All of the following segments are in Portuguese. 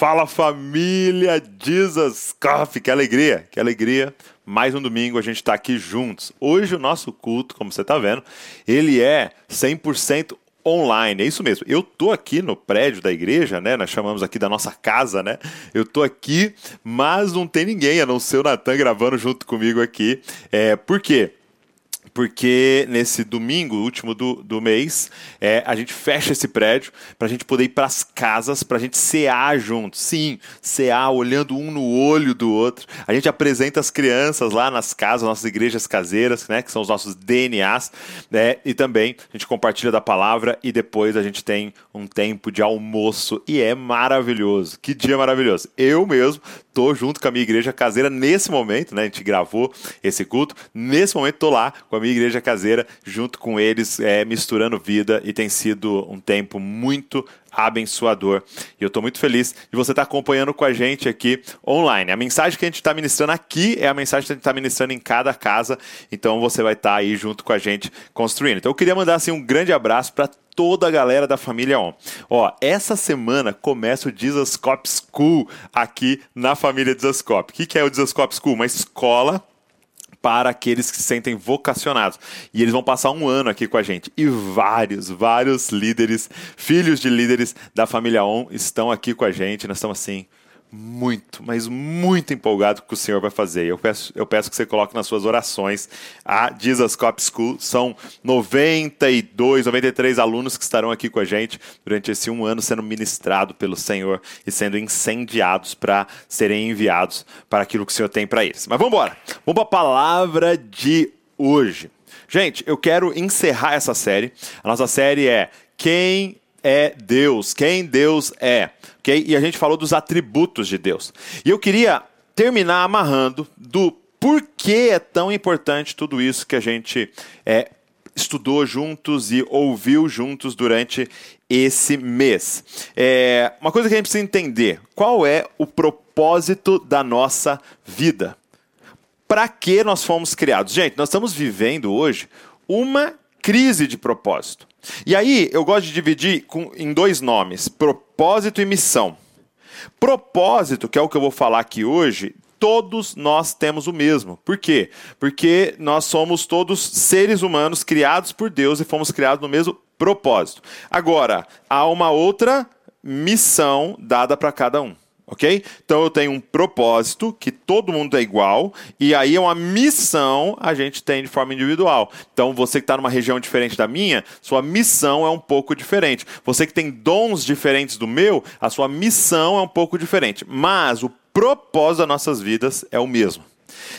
Fala família Jesus Coffee, que alegria, que alegria. Mais um domingo a gente está aqui juntos. Hoje o nosso culto, como você está vendo, ele é 100% online. É isso mesmo. Eu tô aqui no prédio da igreja, né? Nós chamamos aqui da nossa casa, né? Eu tô aqui, mas não tem ninguém, a não ser o Natan gravando junto comigo aqui. É, por quê? Porque nesse domingo, último do, do mês, é, a gente fecha esse prédio para a gente poder ir para as casas, para a gente cear juntos. Sim, cear olhando um no olho do outro. A gente apresenta as crianças lá nas casas, nossas igrejas caseiras, né, que são os nossos DNAs, né, e também a gente compartilha da palavra e depois a gente tem um tempo de almoço e é maravilhoso. Que dia maravilhoso. Eu mesmo tô junto com a minha igreja caseira nesse momento, né? A gente gravou esse culto. Nesse momento tô lá com a minha igreja caseira, junto com eles, é, misturando vida e tem sido um tempo muito abençoador. E eu estou muito feliz de você estar tá acompanhando com a gente aqui online. A mensagem que a gente está ministrando aqui é a mensagem que a gente está ministrando em cada casa. Então você vai estar tá aí junto com a gente construindo. Então eu queria mandar assim, um grande abraço para toda a galera da família On. Ó, essa semana começa o Jesus Cop School aqui na família Jesus Cop. O que, que é o Jesus Cop School? Uma escola para aqueles que se sentem vocacionados. E eles vão passar um ano aqui com a gente. E vários, vários líderes, filhos de líderes da família On estão aqui com a gente. Nós estamos assim muito, mas muito empolgado com o que o Senhor vai fazer. Eu peço, eu peço que você coloque nas suas orações a Jesus Cop School. São 92, 93 alunos que estarão aqui com a gente durante esse um ano sendo ministrado pelo Senhor e sendo incendiados para serem enviados para aquilo que o Senhor tem para eles. Mas vamos embora. Vamos para a palavra de hoje. Gente, eu quero encerrar essa série. A nossa série é Quem é Deus, quem Deus é. Okay? E a gente falou dos atributos de Deus. E eu queria terminar amarrando do porquê é tão importante tudo isso que a gente é, estudou juntos e ouviu juntos durante esse mês. É, uma coisa que a gente precisa entender: qual é o propósito da nossa vida? Para que nós fomos criados? Gente, nós estamos vivendo hoje uma crise de propósito. E aí eu gosto de dividir com, em dois nomes: propósito e missão. Propósito, que é o que eu vou falar aqui hoje, todos nós temos o mesmo. Por quê? Porque nós somos todos seres humanos criados por Deus e fomos criados no mesmo propósito. Agora, há uma outra missão dada para cada um ok? Então eu tenho um propósito que todo mundo é igual e aí é uma missão a gente tem de forma individual. Então você que está numa região diferente da minha, sua missão é um pouco diferente. Você que tem dons diferentes do meu, a sua missão é um pouco diferente. Mas o propósito das nossas vidas é o mesmo.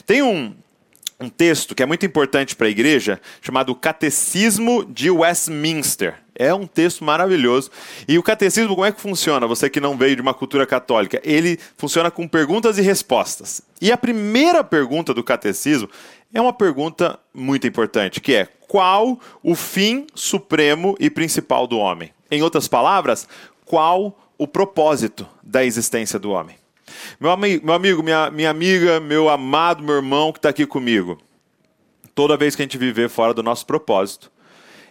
Tem um um texto que é muito importante para a igreja, chamado Catecismo de Westminster. É um texto maravilhoso. E o catecismo, como é que funciona? Você que não veio de uma cultura católica, ele funciona com perguntas e respostas. E a primeira pergunta do catecismo é uma pergunta muito importante, que é: qual o fim supremo e principal do homem? Em outras palavras, qual o propósito da existência do homem? Meu, ami meu amigo, minha, minha amiga, meu amado, meu irmão que está aqui comigo, toda vez que a gente viver fora do nosso propósito,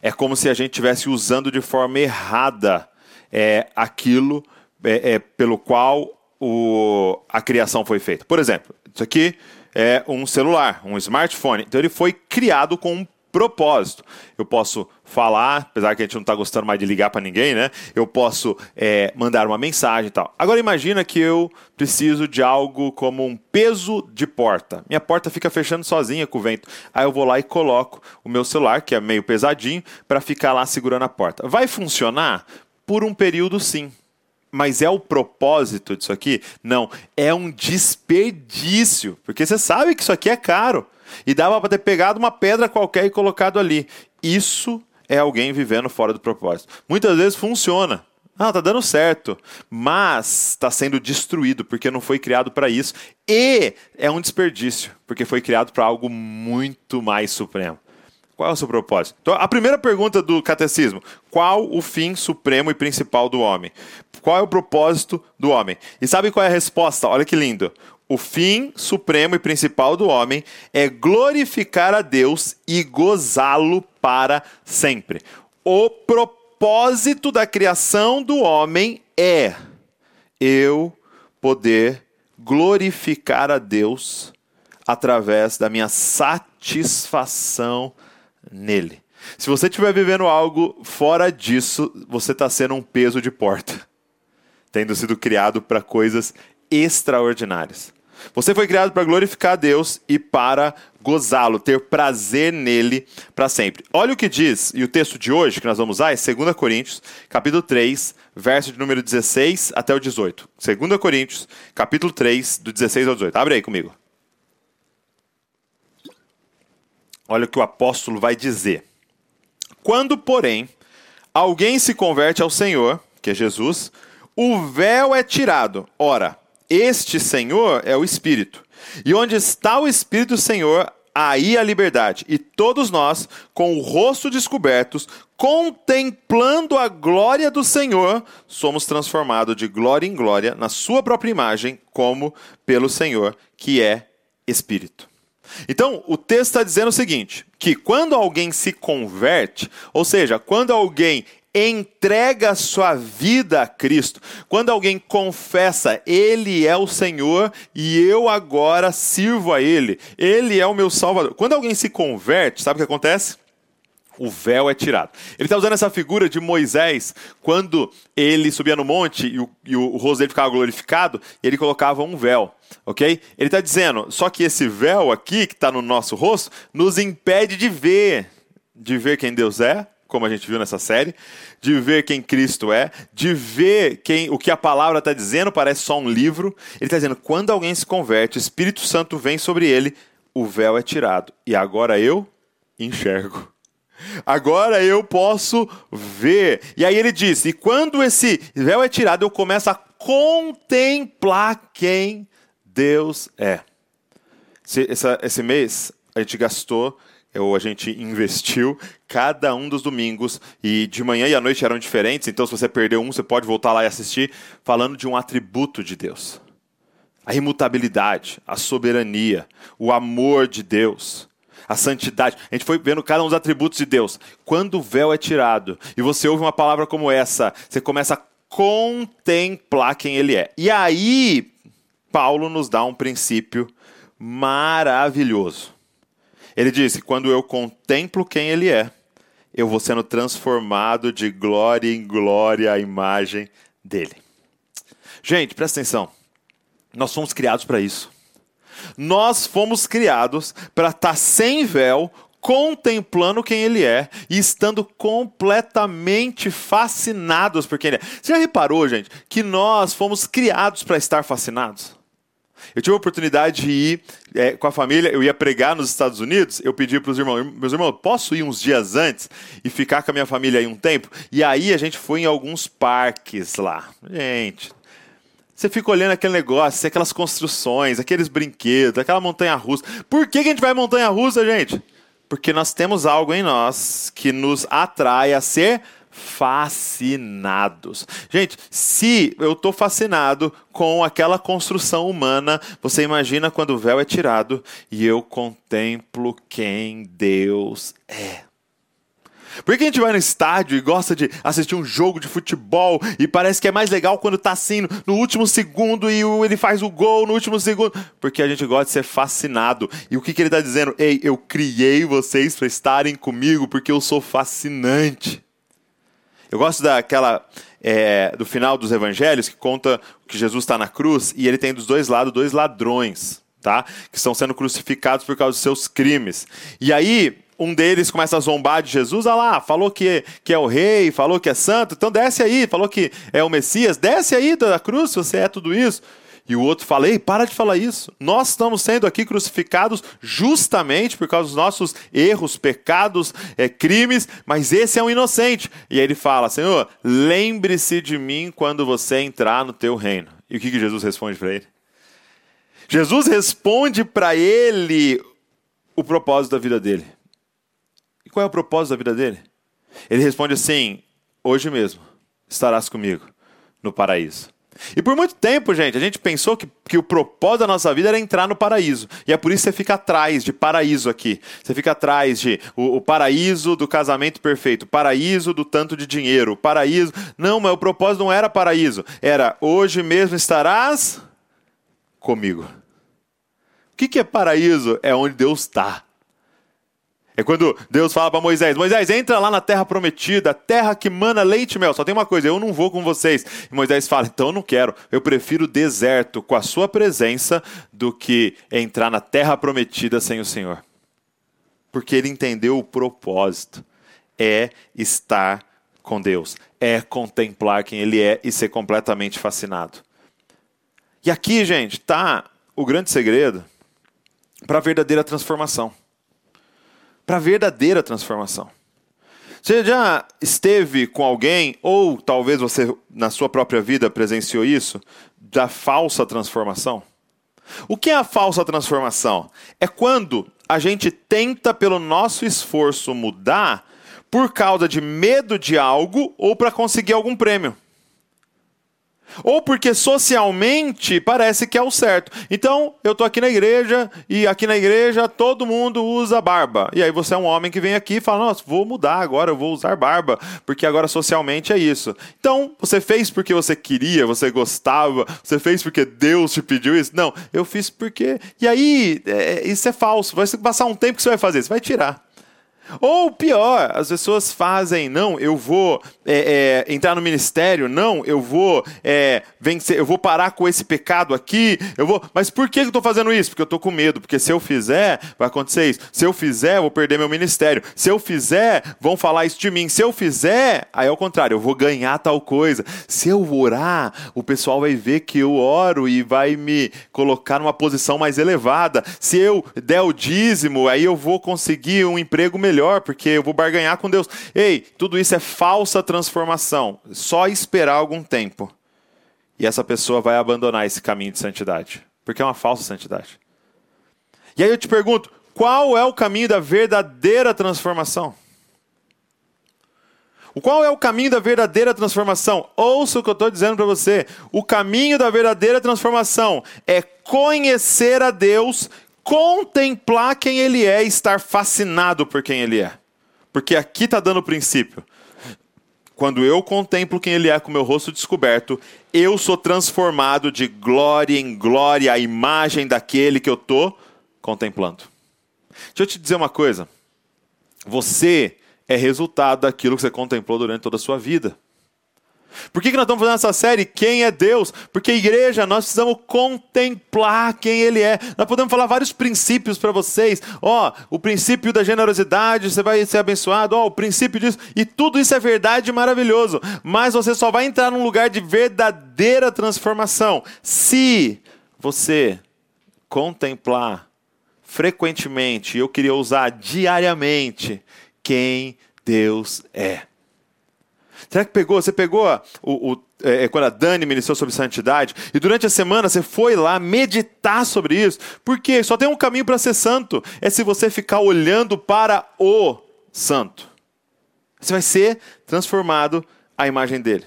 é como se a gente estivesse usando de forma errada é, aquilo é, é, pelo qual o, a criação foi feita. Por exemplo, isso aqui é um celular, um smartphone. Então ele foi criado com um propósito. Eu posso falar, apesar que a gente não está gostando mais de ligar para ninguém, né? Eu posso é, mandar uma mensagem e tal. Agora imagina que eu preciso de algo como um peso de porta. Minha porta fica fechando sozinha com o vento. Aí eu vou lá e coloco o meu celular, que é meio pesadinho, para ficar lá segurando a porta. Vai funcionar por um período sim. Mas é o propósito disso aqui? Não, é um desperdício, porque você sabe que isso aqui é caro. E dava para ter pegado uma pedra qualquer e colocado ali. Isso é alguém vivendo fora do propósito. Muitas vezes funciona. Ah, tá dando certo, mas está sendo destruído porque não foi criado para isso e é um desperdício porque foi criado para algo muito mais supremo. Qual é o seu propósito? Então, a primeira pergunta do catecismo: qual o fim supremo e principal do homem? Qual é o propósito do homem? E sabe qual é a resposta? Olha que lindo o fim supremo e principal do homem é glorificar a Deus e gozá-lo para sempre. O propósito da criação do homem é: eu poder glorificar a Deus através da minha satisfação nele. Se você estiver vivendo algo fora disso, você está sendo um peso de porta, tendo sido criado para coisas extraordinárias. Você foi criado para glorificar a Deus e para gozá-lo, ter prazer nele para sempre. Olha o que diz, e o texto de hoje que nós vamos usar é 2 Coríntios, capítulo 3, verso de número 16 até o 18. 2 Coríntios, capítulo 3, do 16 ao 18. Abre aí comigo. Olha o que o apóstolo vai dizer. Quando, porém, alguém se converte ao Senhor, que é Jesus, o véu é tirado. Ora, este Senhor é o Espírito. E onde está o Espírito do Senhor, aí a liberdade. E todos nós, com o rosto descobertos, contemplando a glória do Senhor, somos transformados de glória em glória na sua própria imagem, como pelo Senhor, que é Espírito. Então, o texto está dizendo o seguinte: que quando alguém se converte, ou seja, quando alguém entrega sua vida a Cristo, quando alguém confessa, Ele é o Senhor e eu agora sirvo a Ele, Ele é o meu Salvador. Quando alguém se converte, sabe o que acontece? o véu é tirado. Ele está usando essa figura de Moisés quando ele subia no monte e o, e o rosto dele ficava glorificado, ele colocava um véu, ok? Ele está dizendo, só que esse véu aqui, que está no nosso rosto, nos impede de ver, de ver quem Deus é, como a gente viu nessa série, de ver quem Cristo é, de ver quem o que a palavra está dizendo, parece só um livro. Ele está dizendo: quando alguém se converte, o Espírito Santo vem sobre ele, o véu é tirado. E agora eu enxergo. Agora eu posso ver. E aí ele diz: e quando esse véu é tirado, eu começo a contemplar quem Deus é. Esse, esse mês a gente gastou ou a gente investiu cada um dos domingos e de manhã e à noite eram diferentes, então se você perdeu um, você pode voltar lá e assistir, falando de um atributo de Deus. A imutabilidade, a soberania, o amor de Deus, a santidade. A gente foi vendo cada um dos atributos de Deus. Quando o véu é tirado e você ouve uma palavra como essa, você começa a contemplar quem ele é. E aí, Paulo nos dá um princípio maravilhoso ele disse: Quando eu contemplo quem ele é, eu vou sendo transformado de glória em glória à imagem dele. Gente, presta atenção. Nós fomos criados para isso. Nós fomos criados para estar tá sem véu, contemplando quem ele é e estando completamente fascinados por quem ele é. Você já reparou, gente, que nós fomos criados para estar fascinados? Eu tive a oportunidade de ir é, com a família, eu ia pregar nos Estados Unidos, eu pedi para os irmãos, meus irmãos, posso ir uns dias antes e ficar com a minha família aí um tempo? E aí a gente foi em alguns parques lá. Gente, você fica olhando aquele negócio, aquelas construções, aqueles brinquedos, aquela montanha russa. Por que, que a gente vai montanha russa, gente? Porque nós temos algo em nós que nos atrai a ser fascinados. Gente, se eu estou fascinado com aquela construção humana, você imagina quando o véu é tirado e eu contemplo quem Deus é. Por que a gente vai no estádio e gosta de assistir um jogo de futebol e parece que é mais legal quando tá assim no último segundo e ele faz o gol no último segundo? Porque a gente gosta de ser fascinado. E o que, que ele está dizendo? Ei, eu criei vocês para estarem comigo porque eu sou fascinante. Eu gosto daquela é, do final dos evangelhos que conta que Jesus está na cruz e ele tem dos dois lados dois ladrões, tá? Que estão sendo crucificados por causa dos seus crimes. E aí um deles começa a zombar de Jesus, ah lá, falou que, que é o rei, falou que é santo, então desce aí, falou que é o Messias, desce aí da cruz se você é tudo isso. E o outro fala: Ei, para de falar isso. Nós estamos sendo aqui crucificados justamente por causa dos nossos erros, pecados, é, crimes, mas esse é um inocente. E aí ele fala: Senhor, lembre-se de mim quando você entrar no teu reino. E o que, que Jesus responde para ele? Jesus responde para ele o propósito da vida dele. E qual é o propósito da vida dele? Ele responde assim: Hoje mesmo estarás comigo no paraíso. E por muito tempo, gente, a gente pensou que, que o propósito da nossa vida era entrar no paraíso. E é por isso que você fica atrás de paraíso aqui. Você fica atrás de o, o paraíso do casamento perfeito, o paraíso do tanto de dinheiro, o paraíso. Não, mas o propósito não era paraíso. Era hoje mesmo estarás comigo. O que, que é paraíso? É onde Deus está. É quando Deus fala para Moisés: Moisés, entra lá na terra prometida, terra que mana leite e mel. Só tem uma coisa, eu não vou com vocês. E Moisés fala: então eu não quero. Eu prefiro o deserto com a sua presença do que entrar na terra prometida sem o Senhor. Porque ele entendeu o propósito: é estar com Deus, é contemplar quem Ele é e ser completamente fascinado. E aqui, gente, está o grande segredo para a verdadeira transformação para a verdadeira transformação. Você já esteve com alguém, ou talvez você na sua própria vida presenciou isso, da falsa transformação? O que é a falsa transformação? É quando a gente tenta, pelo nosso esforço, mudar por causa de medo de algo ou para conseguir algum prêmio ou porque socialmente parece que é o certo. Então, eu tô aqui na igreja e aqui na igreja todo mundo usa barba. E aí você é um homem que vem aqui e fala: "Nossa, vou mudar agora, eu vou usar barba, porque agora socialmente é isso". Então, você fez porque você queria, você gostava, você fez porque Deus te pediu isso? Não, eu fiz porque. E aí, é, isso é falso. Vai passar um tempo que você vai fazer, você vai tirar. Ou pior, as pessoas fazem, não, eu vou é, é, entrar no ministério, não, eu vou é, vencer, eu vou parar com esse pecado aqui, eu vou. Mas por que eu estou fazendo isso? Porque eu estou com medo, porque se eu fizer, vai acontecer isso. Se eu fizer, eu vou perder meu ministério. Se eu fizer, vão falar isso de mim. Se eu fizer, aí é o contrário, eu vou ganhar tal coisa. Se eu orar, o pessoal vai ver que eu oro e vai me colocar numa posição mais elevada. Se eu der o dízimo, aí eu vou conseguir um emprego melhor melhor, porque eu vou barganhar com Deus. Ei, tudo isso é falsa transformação. Só esperar algum tempo. E essa pessoa vai abandonar esse caminho de santidade. Porque é uma falsa santidade. E aí eu te pergunto: qual é o caminho da verdadeira transformação? Qual é o caminho da verdadeira transformação? Ouça o que eu estou dizendo para você. O caminho da verdadeira transformação é conhecer a Deus contemplar quem ele é e estar fascinado por quem ele é. Porque aqui está dando o princípio. Quando eu contemplo quem ele é com meu rosto descoberto, eu sou transformado de glória em glória à imagem daquele que eu estou contemplando. Deixa eu te dizer uma coisa. Você é resultado daquilo que você contemplou durante toda a sua vida. Por que, que nós estamos fazendo essa série? Quem é Deus? Porque, igreja, nós precisamos contemplar quem Ele é. Nós podemos falar vários princípios para vocês. Ó, oh, o princípio da generosidade, você vai ser abençoado. Ó, oh, o princípio disso. E tudo isso é verdade e maravilhoso. Mas você só vai entrar num lugar de verdadeira transformação se você contemplar frequentemente, eu queria usar diariamente, quem Deus é. Será que pegou? Você pegou o, o é, é, quando a Dani ministrou sobre santidade, e durante a semana você foi lá meditar sobre isso, porque só tem um caminho para ser santo, é se você ficar olhando para o santo. Você vai ser transformado à imagem dele.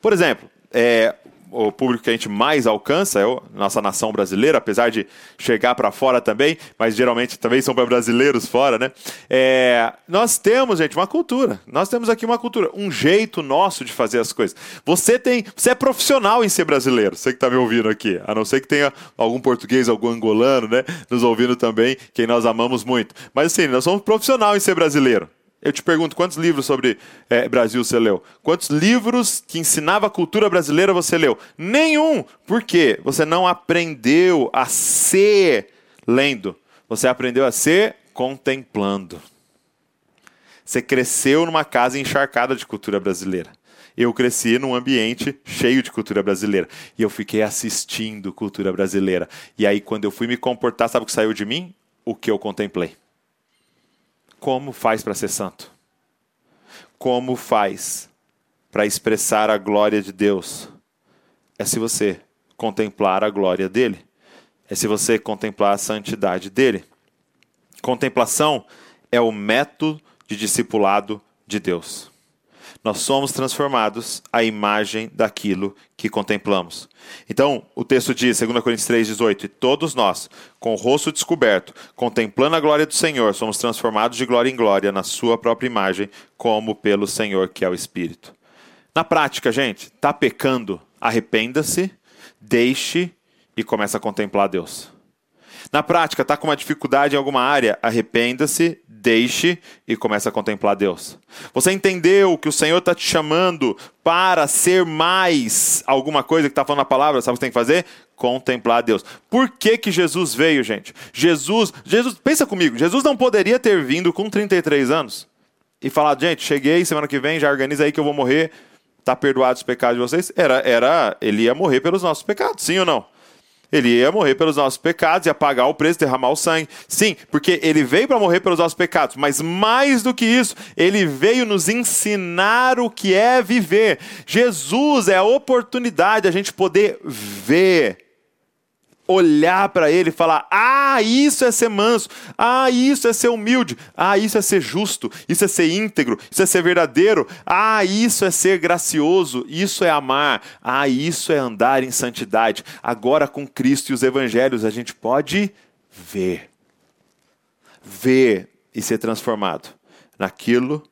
Por exemplo, é, o público que a gente mais alcança é a nossa nação brasileira, apesar de chegar para fora também, mas geralmente também são para brasileiros fora, né? É, nós temos, gente, uma cultura. Nós temos aqui uma cultura, um jeito nosso de fazer as coisas. Você tem, você é profissional em ser brasileiro, você que está me ouvindo aqui, a não ser que tenha algum português, algum angolano, né, nos ouvindo também, quem nós amamos muito. Mas assim, nós somos profissional em ser brasileiro. Eu te pergunto, quantos livros sobre é, Brasil você leu? Quantos livros que ensinava a cultura brasileira você leu? Nenhum! Por quê? Você não aprendeu a ser lendo. Você aprendeu a ser contemplando. Você cresceu numa casa encharcada de cultura brasileira. Eu cresci num ambiente cheio de cultura brasileira. E eu fiquei assistindo cultura brasileira. E aí, quando eu fui me comportar, sabe o que saiu de mim? O que eu contemplei. Como faz para ser santo? Como faz para expressar a glória de Deus? É se você contemplar a glória dele. É se você contemplar a santidade dele. Contemplação é o método de discipulado de Deus nós somos transformados à imagem daquilo que contemplamos. Então, o texto diz, 2 Coríntios 3,18: E todos nós, com o rosto descoberto, contemplando a glória do Senhor, somos transformados de glória em glória na Sua própria imagem, como pelo Senhor que é o Espírito. Na prática, gente, está pecando, arrependa-se, deixe e começa a contemplar Deus. Na prática, está com uma dificuldade em alguma área, arrependa-se, deixe e comece a contemplar Deus. Você entendeu que o Senhor está te chamando para ser mais alguma coisa que está falando na palavra, sabe o que tem que fazer? Contemplar Deus. Por que, que Jesus veio, gente? Jesus, Jesus, pensa comigo, Jesus não poderia ter vindo com 33 anos e falado, gente, cheguei, semana que vem, já organiza aí que eu vou morrer, tá perdoado os pecados de vocês. Era, era, ele ia morrer pelos nossos pecados, sim ou não? Ele ia morrer pelos nossos pecados, ia pagar o preço, derramar o sangue. Sim, porque ele veio para morrer pelos nossos pecados, mas mais do que isso, ele veio nos ensinar o que é viver. Jesus é a oportunidade de a gente poder ver olhar para ele e falar: ah, isso é ser manso, ah, isso é ser humilde, ah, isso é ser justo, isso é ser íntegro, isso é ser verdadeiro, ah, isso é ser gracioso, isso é amar, ah, isso é andar em santidade. Agora com Cristo e os evangelhos a gente pode ver, ver e ser transformado naquilo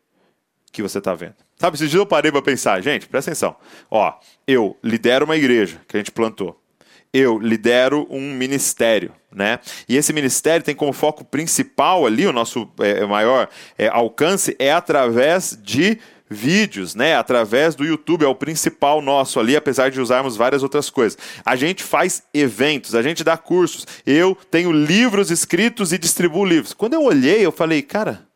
que você está vendo. Sabe, esses dias eu parei para pensar, gente, presta atenção. Ó, eu lidero uma igreja que a gente plantou eu lidero um ministério, né? E esse ministério tem como foco principal ali, o nosso é, maior é, alcance é através de vídeos, né? Através do YouTube é o principal nosso ali, apesar de usarmos várias outras coisas. A gente faz eventos, a gente dá cursos. Eu tenho livros escritos e distribuo livros. Quando eu olhei, eu falei, cara,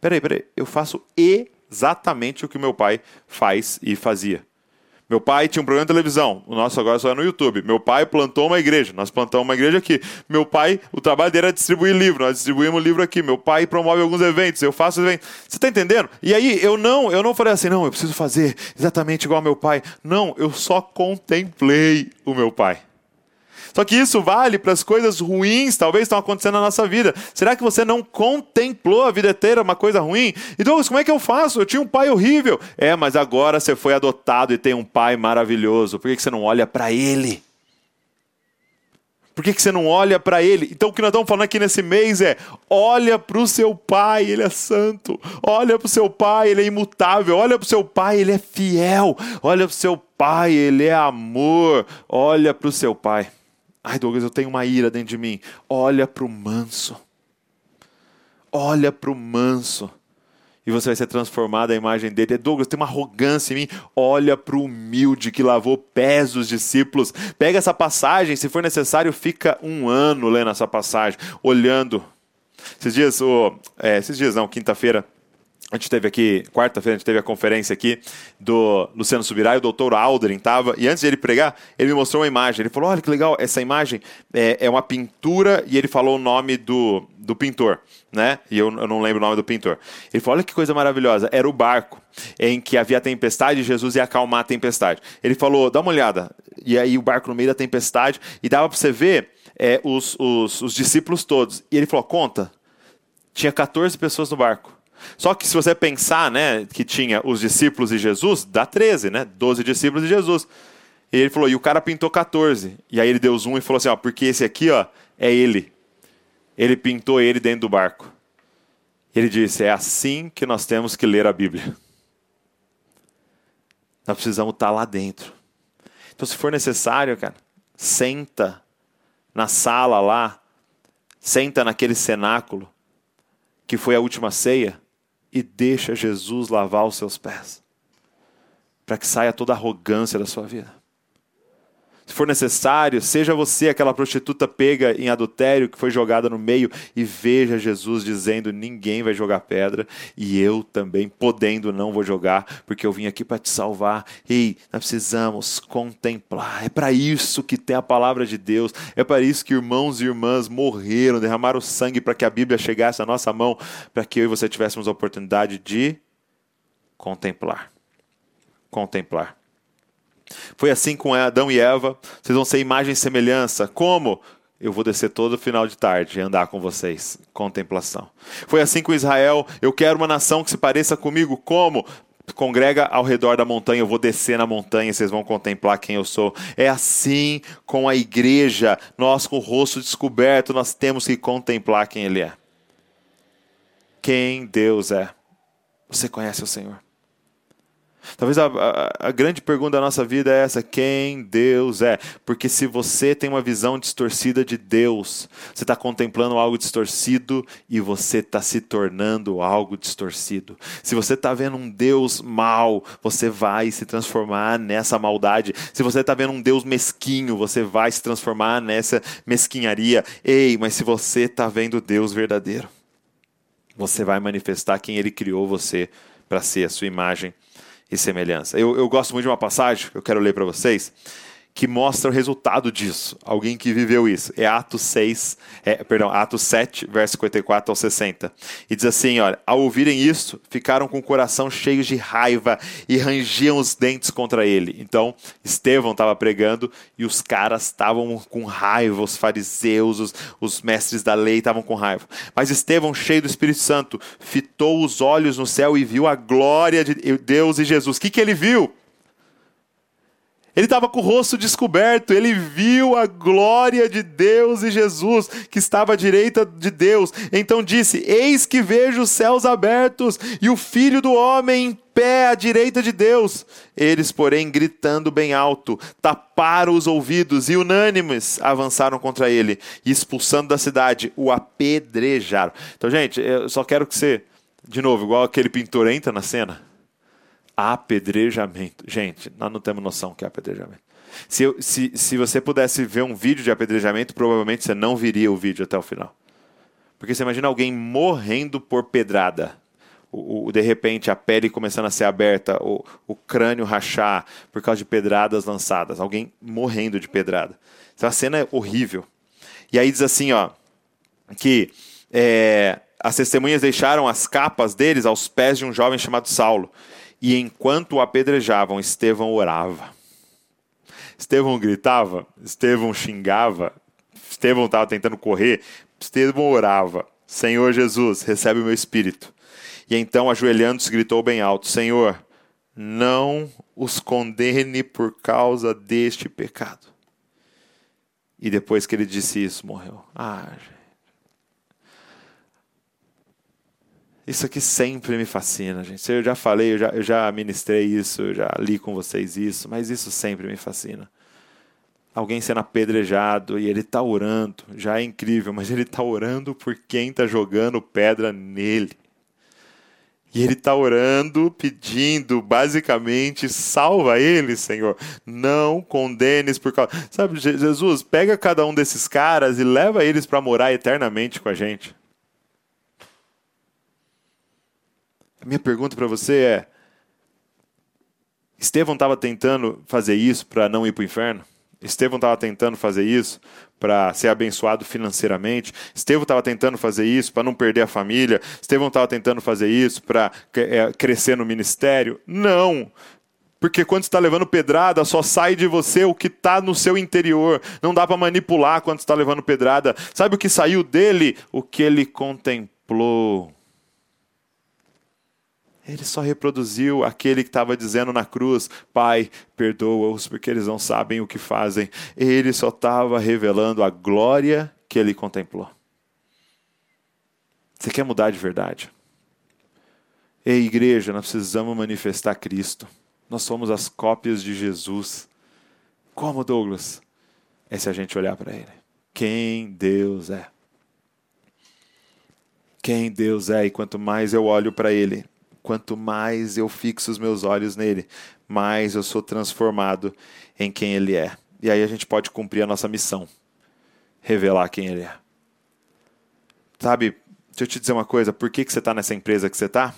peraí, peraí, eu faço exatamente o que meu pai faz e fazia. Meu pai tinha um programa de televisão, o nosso agora só é no YouTube. Meu pai plantou uma igreja, nós plantamos uma igreja aqui. Meu pai, o trabalho dele era distribuir livro, nós distribuímos livro aqui. Meu pai promove alguns eventos, eu faço eventos. Você está entendendo? E aí eu não, eu não falei assim, não, eu preciso fazer exatamente igual ao meu pai. Não, eu só contemplei o meu pai. Só que isso vale para as coisas ruins, talvez estão acontecendo na nossa vida. Será que você não contemplou a vida inteira uma coisa ruim? E Douglas, como é que eu faço? Eu tinha um pai horrível. É, mas agora você foi adotado e tem um pai maravilhoso. Por que você não olha para ele? Por que, você não olha para ele? Então, o que nós estamos falando aqui nesse mês é: olha para o seu pai, ele é santo. Olha para o seu pai, ele é imutável. Olha para o seu pai, ele é fiel. Olha para o seu pai, ele é amor. Olha para o seu pai. Ai, Douglas, eu tenho uma ira dentro de mim. Olha para o manso. Olha para o manso. E você vai ser transformado à imagem dele. Douglas, tem uma arrogância em mim. Olha para o humilde que lavou pés dos discípulos. Pega essa passagem, se for necessário, fica um ano lendo essa passagem, olhando. Esses dias, oh, é, esses dias não, quinta-feira, a gente teve aqui, quarta-feira, a gente teve a conferência aqui do Luciano Subirá e o doutor Aldrin estava, e antes de ele pregar, ele me mostrou uma imagem. Ele falou: Olha que legal, essa imagem é, é uma pintura, e ele falou o nome do, do pintor, né? E eu, eu, não lembro o nome do pintor. Ele falou: Olha que coisa maravilhosa, era o barco em que havia tempestade e Jesus ia acalmar a tempestade. Ele falou: Dá uma olhada, e aí o barco no meio da tempestade, e dava para você ver é, os, os, os discípulos todos. E ele falou: Conta, tinha 14 pessoas no barco. Só que se você pensar, né, que tinha os discípulos e Jesus, dá 13, né? 12 discípulos e Jesus. E ele falou, e o cara pintou 14. E aí ele deu zoom e falou assim, ó, porque esse aqui, ó, é ele. Ele pintou ele dentro do barco. Ele disse, é assim que nós temos que ler a Bíblia. Nós precisamos estar lá dentro. Então, se for necessário, cara, senta na sala lá, senta naquele cenáculo, que foi a última ceia, e deixa Jesus lavar os seus pés, para que saia toda a arrogância da sua vida. Se for necessário, seja você aquela prostituta pega em adultério que foi jogada no meio e veja Jesus dizendo: ninguém vai jogar pedra e eu também, podendo, não vou jogar, porque eu vim aqui para te salvar. Ei, nós precisamos contemplar. É para isso que tem a palavra de Deus. É para isso que irmãos e irmãs morreram, derramaram sangue para que a Bíblia chegasse à nossa mão, para que eu e você tivéssemos a oportunidade de contemplar. Contemplar. Foi assim com Adão e Eva. Vocês vão ser imagem e semelhança. Como? Eu vou descer todo final de tarde e andar com vocês. Contemplação. Foi assim com Israel. Eu quero uma nação que se pareça comigo. Como? congrega ao redor da montanha, eu vou descer na montanha, vocês vão contemplar quem eu sou. É assim com a igreja, nós com o rosto descoberto, nós temos que contemplar quem Ele é. Quem Deus é. Você conhece o Senhor? Talvez a, a, a, grande pergunta da nossa vida é essa: quem Deus é? Porque se você tem uma visão distorcida de Deus, você está contemplando algo distorcido e você está se tornando algo distorcido. Se você está vendo um Deus mau, você vai se transformar nessa maldade. Se você está vendo um Deus mesquinho, você vai se transformar nessa mesquinharia. Ei, mas se você está vendo Deus verdadeiro, você vai manifestar quem Ele criou você para ser a sua imagem e semelhança. Eu, eu gosto muito de uma passagem que eu quero ler para vocês que mostra o resultado disso. Alguém que viveu isso. É Atos 6, é, perdão, Atos 7, verso 54 ao 60. E diz assim, olha, ao ouvirem isso, ficaram com o coração cheio de raiva e rangiam os dentes contra ele. Então, Estevão estava pregando e os caras estavam com raiva, os fariseus, os, os mestres da lei estavam com raiva. Mas Estevão, cheio do Espírito Santo, fitou os olhos no céu e viu a glória de Deus e Jesus. O que, que ele viu? Ele estava com o rosto descoberto, ele viu a glória de Deus e Jesus, que estava à direita de Deus. Então disse: Eis que vejo os céus abertos e o filho do homem em pé à direita de Deus. Eles, porém, gritando bem alto, taparam os ouvidos e, unânimes, avançaram contra ele e, expulsando da cidade, o apedrejaram. Então, gente, eu só quero que você, de novo, igual aquele pintor entra na cena apedrejamento. Gente, nós não temos noção que é apedrejamento. Se, eu, se, se você pudesse ver um vídeo de apedrejamento, provavelmente você não viria o vídeo até o final. Porque você imagina alguém morrendo por pedrada. O, o, de repente a pele começando a ser aberta, o, o crânio rachar por causa de pedradas lançadas. Alguém morrendo de pedrada. Então a cena é horrível. E aí diz assim, ó, que é, as testemunhas deixaram as capas deles aos pés de um jovem chamado Saulo. E enquanto o apedrejavam, Estevão orava. Estevão gritava, Estevão xingava, Estevão estava tentando correr, Estevão orava: Senhor Jesus, recebe o meu espírito. E então, ajoelhando-se, gritou bem alto: Senhor, não os condene por causa deste pecado. E depois que ele disse isso, morreu. Ah, gente. Isso aqui sempre me fascina, gente. Eu já falei, eu já, eu já ministrei isso, eu já li com vocês isso, mas isso sempre me fascina. Alguém sendo apedrejado e ele está orando, já é incrível, mas ele está orando por quem está jogando pedra nele. E ele está orando, pedindo, basicamente, salva ele, Senhor. Não condenes por causa. Sabe, Jesus, pega cada um desses caras e leva eles para morar eternamente com a gente. A minha pergunta para você é: Estevão estava tentando fazer isso para não ir para o inferno? Estevão estava tentando fazer isso para ser abençoado financeiramente. Estevão estava tentando fazer isso para não perder a família. Estevão estava tentando fazer isso para é, crescer no ministério. Não. Porque quando está levando pedrada, só sai de você o que está no seu interior. Não dá para manipular quando está levando pedrada. Sabe o que saiu dele? O que ele contemplou. Ele só reproduziu aquele que estava dizendo na cruz: Pai, perdoa-os porque eles não sabem o que fazem. Ele só estava revelando a glória que ele contemplou. Você quer mudar de verdade? Ei, igreja, nós precisamos manifestar Cristo. Nós somos as cópias de Jesus. Como, Douglas? É se a gente olhar para Ele. Quem Deus é. Quem Deus é, e quanto mais eu olho para Ele, quanto mais eu fixo os meus olhos nele, mais eu sou transformado em quem ele é. E aí a gente pode cumprir a nossa missão, revelar quem ele é. Sabe, deixa eu te dizer uma coisa, por que, que você está nessa empresa que você está?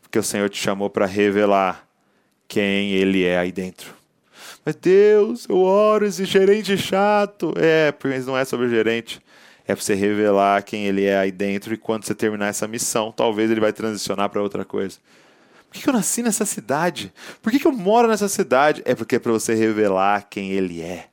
Porque o Senhor te chamou para revelar quem ele é aí dentro. Mas Deus, eu oro esse gerente chato. É, porque não é sobre o gerente é para você revelar quem ele é aí dentro e quando você terminar essa missão, talvez ele vai transicionar para outra coisa. Por que, que eu nasci nessa cidade? Por que, que eu moro nessa cidade? É porque é para você revelar quem ele é.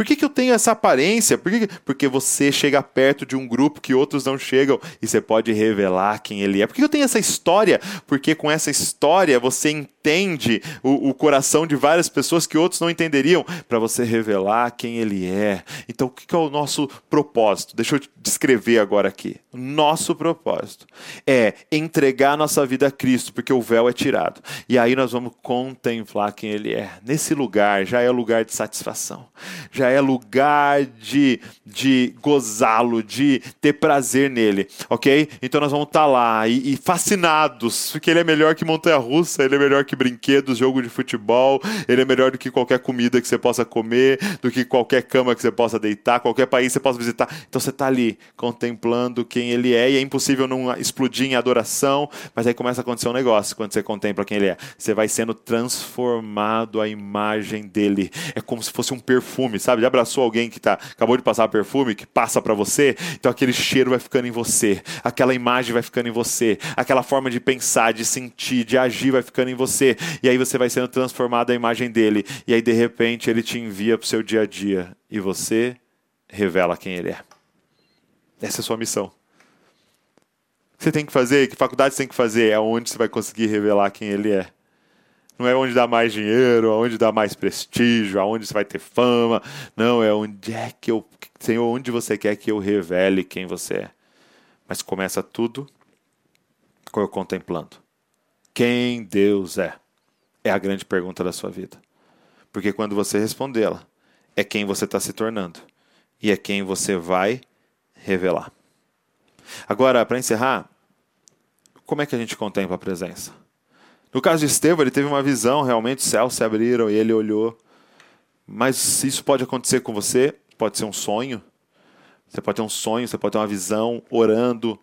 Por que, que eu tenho essa aparência? Por que, porque você chega perto de um grupo que outros não chegam e você pode revelar quem ele é. Por que eu tenho essa história? Porque com essa história você entende entende o, o coração de várias pessoas que outros não entenderiam, para você revelar quem Ele é. Então, o que é o nosso propósito? Deixa eu descrever agora aqui. Nosso propósito é entregar nossa vida a Cristo, porque o véu é tirado. E aí nós vamos contemplar quem Ele é. Nesse lugar já é lugar de satisfação, já é lugar de, de gozá-lo, de ter prazer nele, ok? Então nós vamos estar tá lá e, e fascinados, porque Ele é melhor que montanha-russa, Ele é melhor que brinquedos, jogo de futebol, Ele é melhor do que qualquer comida que você possa comer, do que qualquer cama que você possa deitar, qualquer país que você possa visitar. Então você está ali contemplando quem Ele é e é impossível não explodir em adoração, mas aí começa a acontecer um negócio quando você contempla quem Ele é. Você vai sendo transformado à imagem dele. É como se fosse um perfume, sabe? Já abraçou alguém que tá, acabou de passar perfume, que passa para você? Então aquele cheiro vai ficando em você, aquela imagem vai ficando em você, aquela forma de pensar, de sentir, de agir vai ficando em você. E aí você vai sendo transformado à imagem dele. E aí de repente ele te envia para o seu dia a dia e você revela quem ele é. Essa é a sua missão. Você tem que fazer, que faculdade você tem que fazer, é onde você vai conseguir revelar quem ele é. Não é onde dá mais dinheiro, onde dá mais prestígio, aonde você vai ter fama. Não, é onde é que eu. Senhor, onde você quer que eu revele quem você é. Mas começa tudo com eu contemplando. Quem Deus é? É a grande pergunta da sua vida. Porque quando você respondê-la, é quem você está se tornando. E é quem você vai revelar. Agora, para encerrar, como é que a gente contempla a presença? No caso de Estevão, ele teve uma visão, realmente os céus se abriram e ele olhou. Mas isso pode acontecer com você, pode ser um sonho. Você pode ter um sonho, você pode ter uma visão orando,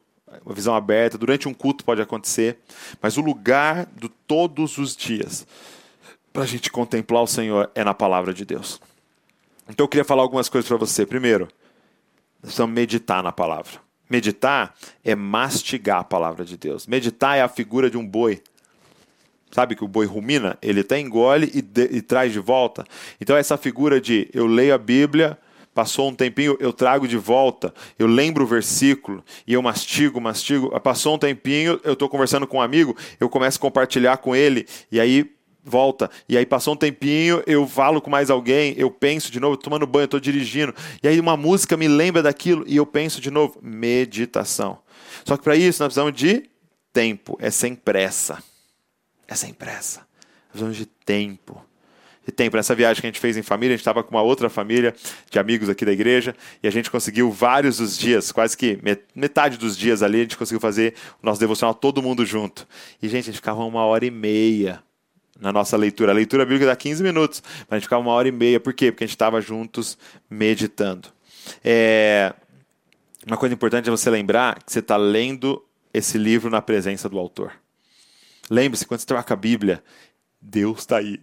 uma visão aberta, durante um culto pode acontecer. Mas o lugar de todos os dias para a gente contemplar o Senhor é na palavra de Deus. Então eu queria falar algumas coisas para você. Primeiro, precisamos meditar na palavra. Meditar é mastigar a palavra de Deus. Meditar é a figura de um boi. Sabe que o boi rumina? Ele até engole e, de, e traz de volta. Então, essa figura de eu leio a Bíblia, passou um tempinho, eu trago de volta, eu lembro o versículo e eu mastigo, mastigo. Passou um tempinho, eu estou conversando com um amigo, eu começo a compartilhar com ele e aí volta. E aí passou um tempinho, eu falo com mais alguém, eu penso de novo, tomando banho, estou dirigindo. E aí uma música me lembra daquilo e eu penso de novo. Meditação. Só que para isso nós precisamos de tempo, é sem pressa é sem pressa. Nós precisamos de tempo. Tempo. Nessa viagem que a gente fez em família, a gente estava com uma outra família de amigos aqui da igreja e a gente conseguiu vários dos dias, quase que metade dos dias ali, a gente conseguiu fazer o nosso devocional todo mundo junto. E, gente, a gente ficava uma hora e meia na nossa leitura. A leitura bíblica dá 15 minutos, mas a gente ficava uma hora e meia. Por quê? Porque a gente estava juntos meditando. É... Uma coisa importante é você lembrar que você está lendo esse livro na presença do autor. Lembre-se, quando você troca a Bíblia, Deus está aí.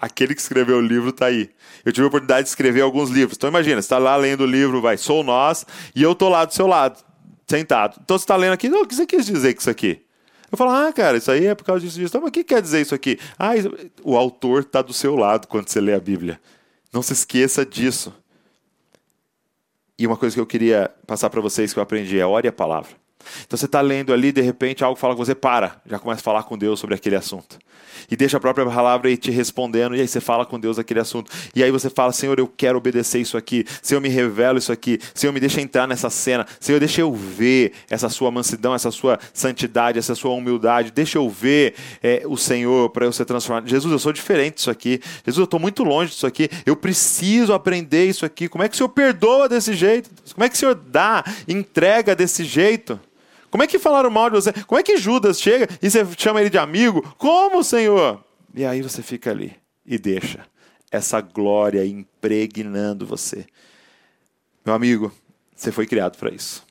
Aquele que escreveu o livro está aí. Eu tive a oportunidade de escrever alguns livros. Então imagina, você está lá lendo o livro, vai, sou nós, e eu estou lá do seu lado, sentado. Então você está lendo aqui, o que você quis dizer com isso aqui? Eu falo, ah, cara, isso aí é por causa disso, disso. Então, mas o que quer dizer isso aqui? Ah, isso... o autor está do seu lado quando você lê a Bíblia. Não se esqueça disso. E uma coisa que eu queria passar para vocês que eu aprendi é ore a palavra. Então você está lendo ali, de repente algo fala com você, para, já começa a falar com Deus sobre aquele assunto. E deixa a própria palavra aí te respondendo, e aí você fala com Deus aquele assunto. E aí você fala, Senhor, eu quero obedecer isso aqui. Senhor, me revela isso aqui. Senhor, me deixa entrar nessa cena. Senhor, deixa eu ver essa sua mansidão, essa sua santidade, essa sua humildade. Deixa eu ver é, o Senhor para eu ser transformado. Jesus, eu sou diferente disso aqui. Jesus, eu estou muito longe disso aqui. Eu preciso aprender isso aqui. Como é que o Senhor perdoa desse jeito? Como é que o Senhor dá, entrega desse jeito? Como é que falaram mal de você? Como é que Judas chega e você chama ele de amigo? Como, Senhor? E aí você fica ali e deixa essa glória impregnando você. Meu amigo, você foi criado para isso.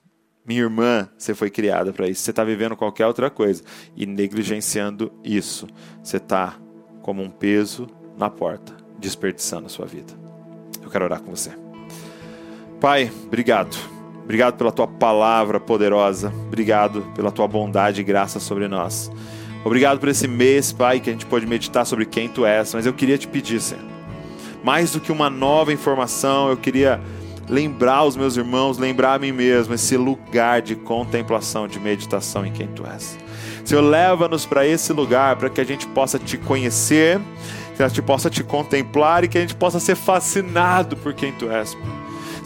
Minha irmã, você foi criada para isso. Você está vivendo qualquer outra coisa e negligenciando isso. Você está como um peso na porta, desperdiçando a sua vida. Eu quero orar com você. Pai, obrigado Obrigado pela tua palavra poderosa. Obrigado pela tua bondade e graça sobre nós. Obrigado por esse mês, Pai, que a gente pode meditar sobre quem tu és. Mas eu queria te pedir, Senhor, mais do que uma nova informação, eu queria lembrar os meus irmãos, lembrar a mim mesmo esse lugar de contemplação, de meditação em quem tu és. Senhor, leva-nos para esse lugar para que a gente possa te conhecer, que a gente possa te contemplar e que a gente possa ser fascinado por quem tu és.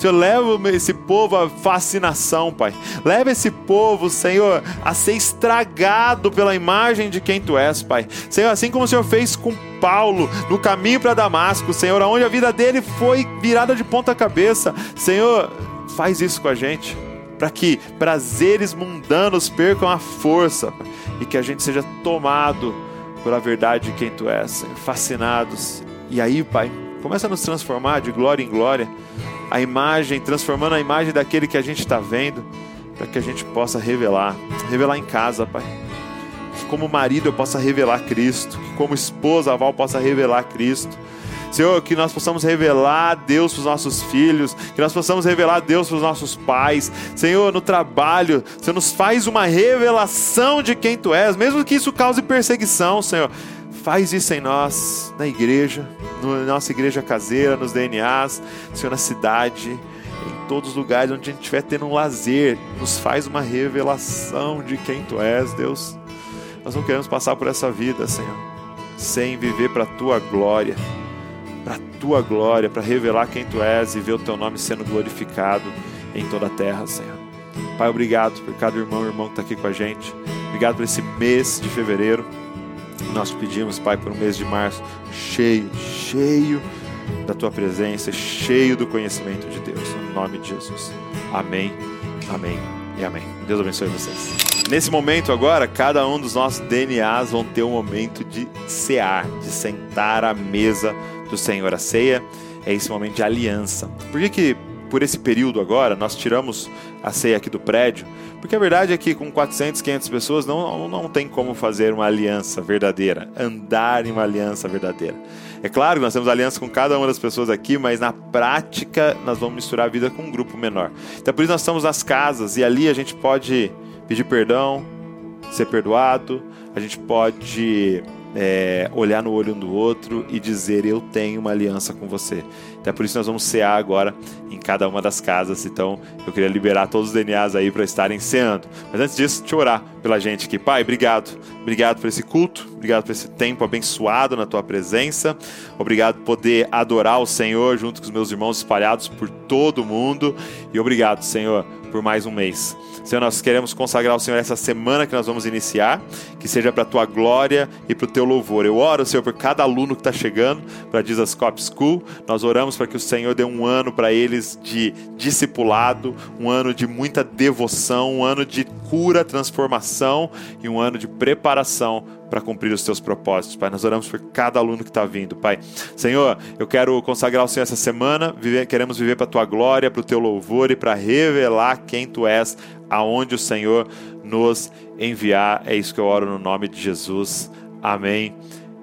Senhor, leva esse povo à fascinação, Pai. Leva esse povo, Senhor, a ser estragado pela imagem de quem Tu és, Pai. Senhor, assim como o Senhor fez com Paulo no caminho para Damasco, Senhor, onde a vida dele foi virada de ponta cabeça. Senhor, faz isso com a gente, para que prazeres mundanos percam a força e que a gente seja tomado pela verdade de quem Tu és, Senhor, fascinados. E aí, Pai, começa a nos transformar de glória em glória a imagem, transformando a imagem daquele que a gente está vendo, para que a gente possa revelar, revelar em casa, Pai. Que como marido eu possa revelar Cristo, que como esposa a Val possa revelar Cristo. Senhor, que nós possamos revelar Deus para os nossos filhos, que nós possamos revelar Deus para os nossos pais. Senhor, no trabalho, Senhor, nos faz uma revelação de quem Tu és, mesmo que isso cause perseguição, Senhor. Faz isso em nós, na igreja, na nossa igreja caseira, nos DNAs, Senhor, na cidade, em todos os lugares onde a gente estiver tendo um lazer. Nos faz uma revelação de quem Tu és, Deus. Nós não queremos passar por essa vida, Senhor, sem viver para a Tua glória, para a Tua glória, para revelar quem Tu és e ver o Teu nome sendo glorificado em toda a terra, Senhor. Pai, obrigado por cada irmão e irmão que está aqui com a gente. Obrigado por esse mês de fevereiro. Nós pedimos, Pai, por um mês de março cheio, cheio da tua presença, cheio do conhecimento de Deus. No nome de Jesus. Amém, amém e amém. Deus abençoe vocês. Nesse momento agora, cada um dos nossos DNAs vão ter um momento de cear, de sentar à mesa do Senhor. A ceia é esse momento de aliança. Por que que por esse período agora, nós tiramos a ceia aqui do prédio, porque a verdade é que com 400, 500 pessoas não, não tem como fazer uma aliança verdadeira, andar em uma aliança verdadeira. É claro que nós temos aliança com cada uma das pessoas aqui, mas na prática nós vamos misturar a vida com um grupo menor. Então por isso nós estamos nas casas e ali a gente pode pedir perdão, ser perdoado, a gente pode é, olhar no olho um do outro e dizer: Eu tenho uma aliança com você. Então é por isso nós vamos cear agora em cada uma das casas. Então eu queria liberar todos os DNAs aí para estarem ceando. Mas antes disso, deixa eu orar pela gente aqui. Pai, obrigado. Obrigado por esse culto. Obrigado por esse tempo abençoado na tua presença. Obrigado por poder adorar o Senhor junto com os meus irmãos espalhados por todo o mundo. E obrigado, Senhor, por mais um mês. Senhor, nós queremos consagrar ao Senhor essa semana que nós vamos iniciar, que seja para a tua glória e para o teu louvor. Eu oro, Senhor, por cada aluno que está chegando para a Jesus Cop School. Nós oramos para que o Senhor dê um ano para eles de discipulado, um ano de muita devoção, um ano de cura, transformação e um ano de preparação para cumprir os teus propósitos, Pai. Nós oramos por cada aluno que está vindo, Pai. Senhor, eu quero consagrar o Senhor essa semana, viver, queremos viver para a tua glória, para o teu louvor e para revelar quem tu és, aonde o Senhor nos enviar. É isso que eu oro no nome de Jesus. Amém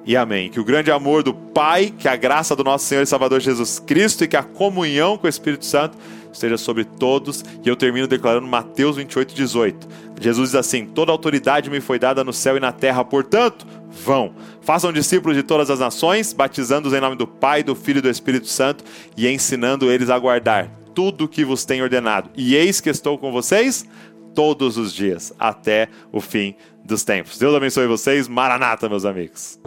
e amém. Que o grande amor do Pai, que a graça do nosso Senhor e Salvador Jesus Cristo e que a comunhão com o Espírito Santo esteja sobre todos. E eu termino declarando Mateus 28, 18. Jesus diz assim: Toda autoridade me foi dada no céu e na terra, portanto, vão. Façam discípulos de todas as nações, batizando-os em nome do Pai, do Filho e do Espírito Santo e ensinando eles a guardar tudo o que vos tenho ordenado. E eis que estou com vocês todos os dias, até o fim dos tempos. Deus abençoe vocês. Maranata, meus amigos.